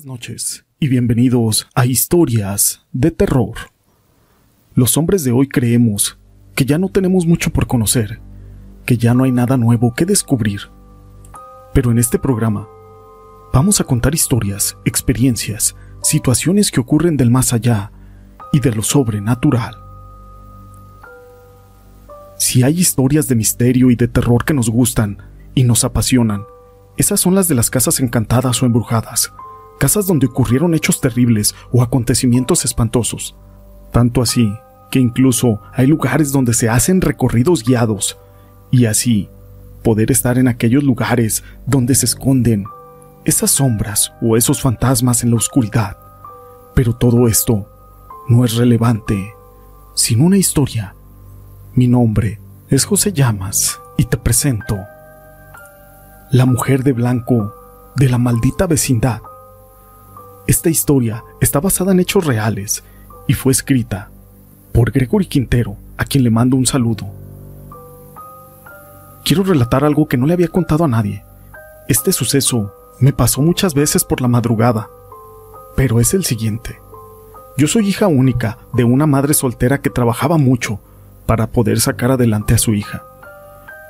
Buenas noches y bienvenidos a Historias de Terror. Los hombres de hoy creemos que ya no tenemos mucho por conocer, que ya no hay nada nuevo que descubrir. Pero en este programa vamos a contar historias, experiencias, situaciones que ocurren del más allá y de lo sobrenatural. Si hay historias de misterio y de terror que nos gustan y nos apasionan, esas son las de las casas encantadas o embrujadas, casas donde ocurrieron hechos terribles o acontecimientos espantosos. Tanto así que incluso hay lugares donde se hacen recorridos guiados, y así poder estar en aquellos lugares donde se esconden esas sombras o esos fantasmas en la oscuridad. Pero todo esto no es relevante sin una historia. Mi nombre es José Llamas y te presento La mujer de blanco de la maldita vecindad. Esta historia está basada en hechos reales y fue escrita por Gregory Quintero, a quien le mando un saludo. Quiero relatar algo que no le había contado a nadie. Este suceso me pasó muchas veces por la madrugada, pero es el siguiente. Yo soy hija única de una madre soltera que trabajaba mucho para poder sacar adelante a su hija.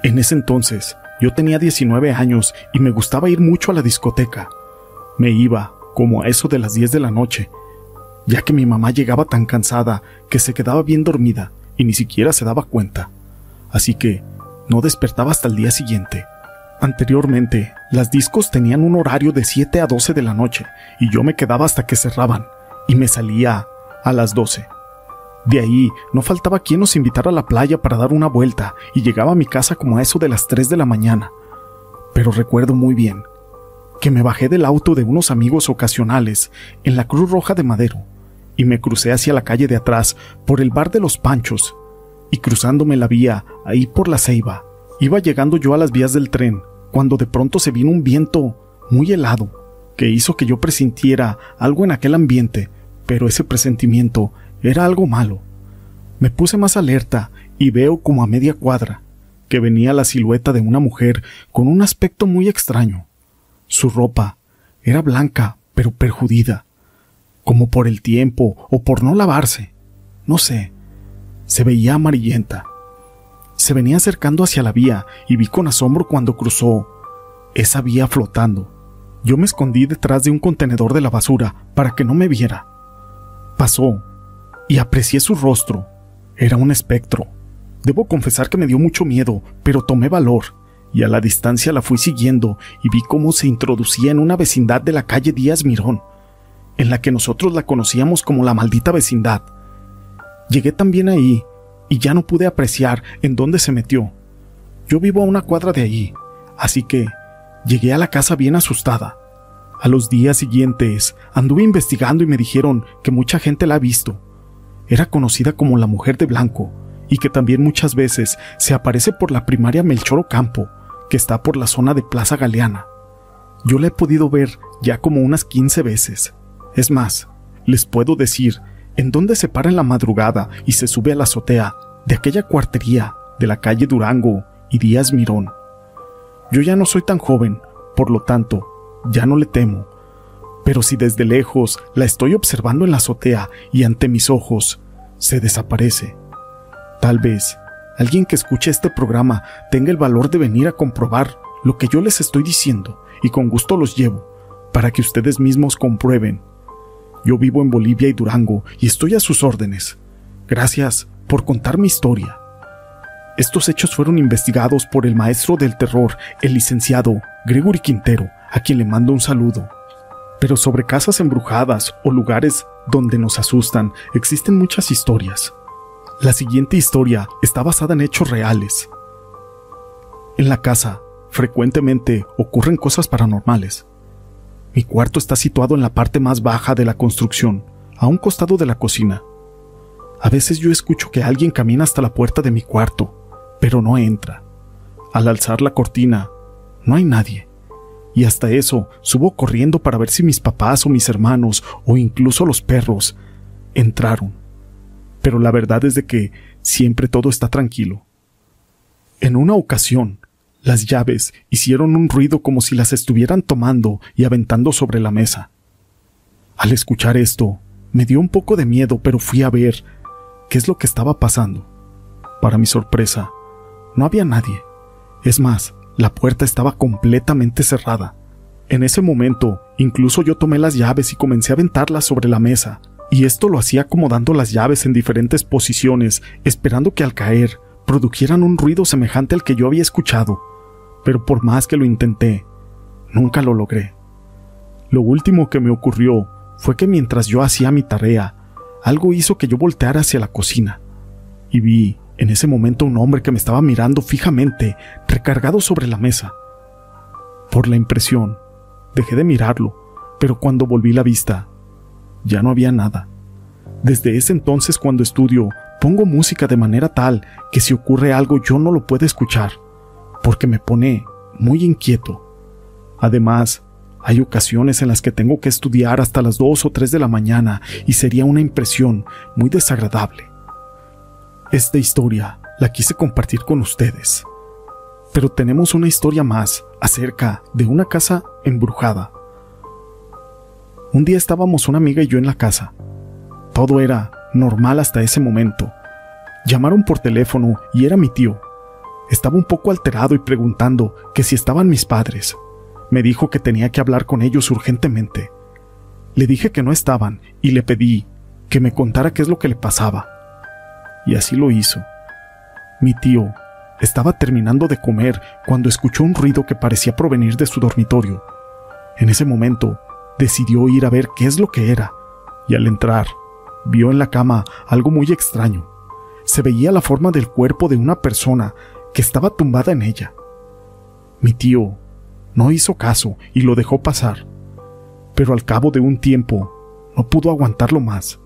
En ese entonces, yo tenía 19 años y me gustaba ir mucho a la discoteca. Me iba, como a eso de las 10 de la noche, ya que mi mamá llegaba tan cansada que se quedaba bien dormida y ni siquiera se daba cuenta. Así que no despertaba hasta el día siguiente. Anteriormente, las discos tenían un horario de 7 a 12 de la noche y yo me quedaba hasta que cerraban y me salía a las 12. De ahí no faltaba quien nos invitara a la playa para dar una vuelta y llegaba a mi casa como a eso de las 3 de la mañana. Pero recuerdo muy bien que me bajé del auto de unos amigos ocasionales en la Cruz Roja de Madero y me crucé hacia la calle de atrás por el bar de los Panchos y cruzándome la vía ahí por la ceiba, iba llegando yo a las vías del tren cuando de pronto se vino un viento muy helado que hizo que yo presintiera algo en aquel ambiente, pero ese presentimiento era algo malo. Me puse más alerta y veo como a media cuadra que venía la silueta de una mujer con un aspecto muy extraño. Su ropa era blanca, pero perjudida, como por el tiempo o por no lavarse. No sé, se veía amarillenta. Se venía acercando hacia la vía y vi con asombro cuando cruzó esa vía flotando. Yo me escondí detrás de un contenedor de la basura para que no me viera. Pasó y aprecié su rostro. Era un espectro. Debo confesar que me dio mucho miedo, pero tomé valor y a la distancia la fui siguiendo y vi cómo se introducía en una vecindad de la calle Díaz Mirón, en la que nosotros la conocíamos como la maldita vecindad. Llegué también ahí y ya no pude apreciar en dónde se metió. Yo vivo a una cuadra de allí, así que llegué a la casa bien asustada. A los días siguientes anduve investigando y me dijeron que mucha gente la ha visto. Era conocida como la mujer de blanco y que también muchas veces se aparece por la primaria Melchor Ocampo que está por la zona de Plaza Galeana. Yo la he podido ver ya como unas 15 veces. Es más, les puedo decir en dónde se para en la madrugada y se sube a la azotea de aquella cuartería de la calle Durango y Díaz Mirón. Yo ya no soy tan joven, por lo tanto, ya no le temo. Pero si desde lejos la estoy observando en la azotea y ante mis ojos, se desaparece. Tal vez alguien que escuche este programa tenga el valor de venir a comprobar lo que yo les estoy diciendo y con gusto los llevo para que ustedes mismos comprueben. Yo vivo en Bolivia y Durango y estoy a sus órdenes. Gracias por contar mi historia. Estos hechos fueron investigados por el maestro del terror, el licenciado Gregory Quintero, a quien le mando un saludo. Pero sobre casas embrujadas o lugares donde nos asustan existen muchas historias. La siguiente historia está basada en hechos reales. En la casa, frecuentemente ocurren cosas paranormales. Mi cuarto está situado en la parte más baja de la construcción, a un costado de la cocina. A veces yo escucho que alguien camina hasta la puerta de mi cuarto, pero no entra. Al alzar la cortina, no hay nadie. Y hasta eso subo corriendo para ver si mis papás o mis hermanos o incluso los perros entraron pero la verdad es de que siempre todo está tranquilo. En una ocasión, las llaves hicieron un ruido como si las estuvieran tomando y aventando sobre la mesa. Al escuchar esto, me dio un poco de miedo, pero fui a ver qué es lo que estaba pasando. Para mi sorpresa, no había nadie. Es más, la puerta estaba completamente cerrada. En ese momento, incluso yo tomé las llaves y comencé a aventarlas sobre la mesa, y esto lo hacía acomodando las llaves en diferentes posiciones, esperando que al caer produjeran un ruido semejante al que yo había escuchado. Pero por más que lo intenté, nunca lo logré. Lo último que me ocurrió fue que mientras yo hacía mi tarea, algo hizo que yo volteara hacia la cocina, y vi en ese momento un hombre que me estaba mirando fijamente, recargado sobre la mesa. Por la impresión, dejé de mirarlo, pero cuando volví la vista, ya no había nada. Desde ese entonces cuando estudio, pongo música de manera tal que si ocurre algo yo no lo puedo escuchar, porque me pone muy inquieto. Además, hay ocasiones en las que tengo que estudiar hasta las 2 o 3 de la mañana y sería una impresión muy desagradable. Esta historia la quise compartir con ustedes. Pero tenemos una historia más acerca de una casa embrujada. Un día estábamos una amiga y yo en la casa. Todo era normal hasta ese momento. Llamaron por teléfono y era mi tío. Estaba un poco alterado y preguntando que si estaban mis padres. Me dijo que tenía que hablar con ellos urgentemente. Le dije que no estaban y le pedí que me contara qué es lo que le pasaba. Y así lo hizo. Mi tío estaba terminando de comer cuando escuchó un ruido que parecía provenir de su dormitorio. En ese momento, decidió ir a ver qué es lo que era, y al entrar, vio en la cama algo muy extraño. Se veía la forma del cuerpo de una persona que estaba tumbada en ella. Mi tío no hizo caso y lo dejó pasar, pero al cabo de un tiempo no pudo aguantarlo más.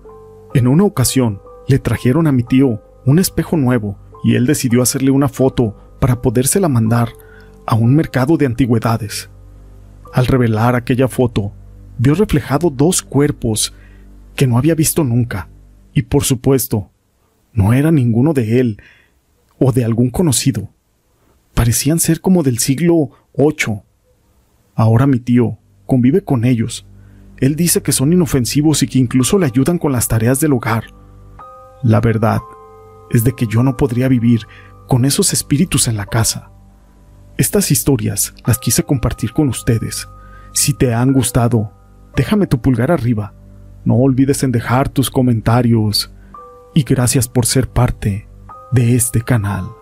En una ocasión le trajeron a mi tío un espejo nuevo y él decidió hacerle una foto para podérsela mandar a un mercado de antigüedades. Al revelar aquella foto, vio reflejado dos cuerpos que no había visto nunca, y por supuesto, no era ninguno de él o de algún conocido. Parecían ser como del siglo VIII. Ahora mi tío convive con ellos. Él dice que son inofensivos y que incluso le ayudan con las tareas del hogar. La verdad es de que yo no podría vivir con esos espíritus en la casa. Estas historias las quise compartir con ustedes. Si te han gustado, déjame tu pulgar arriba. No olvides en dejar tus comentarios. Y gracias por ser parte de este canal.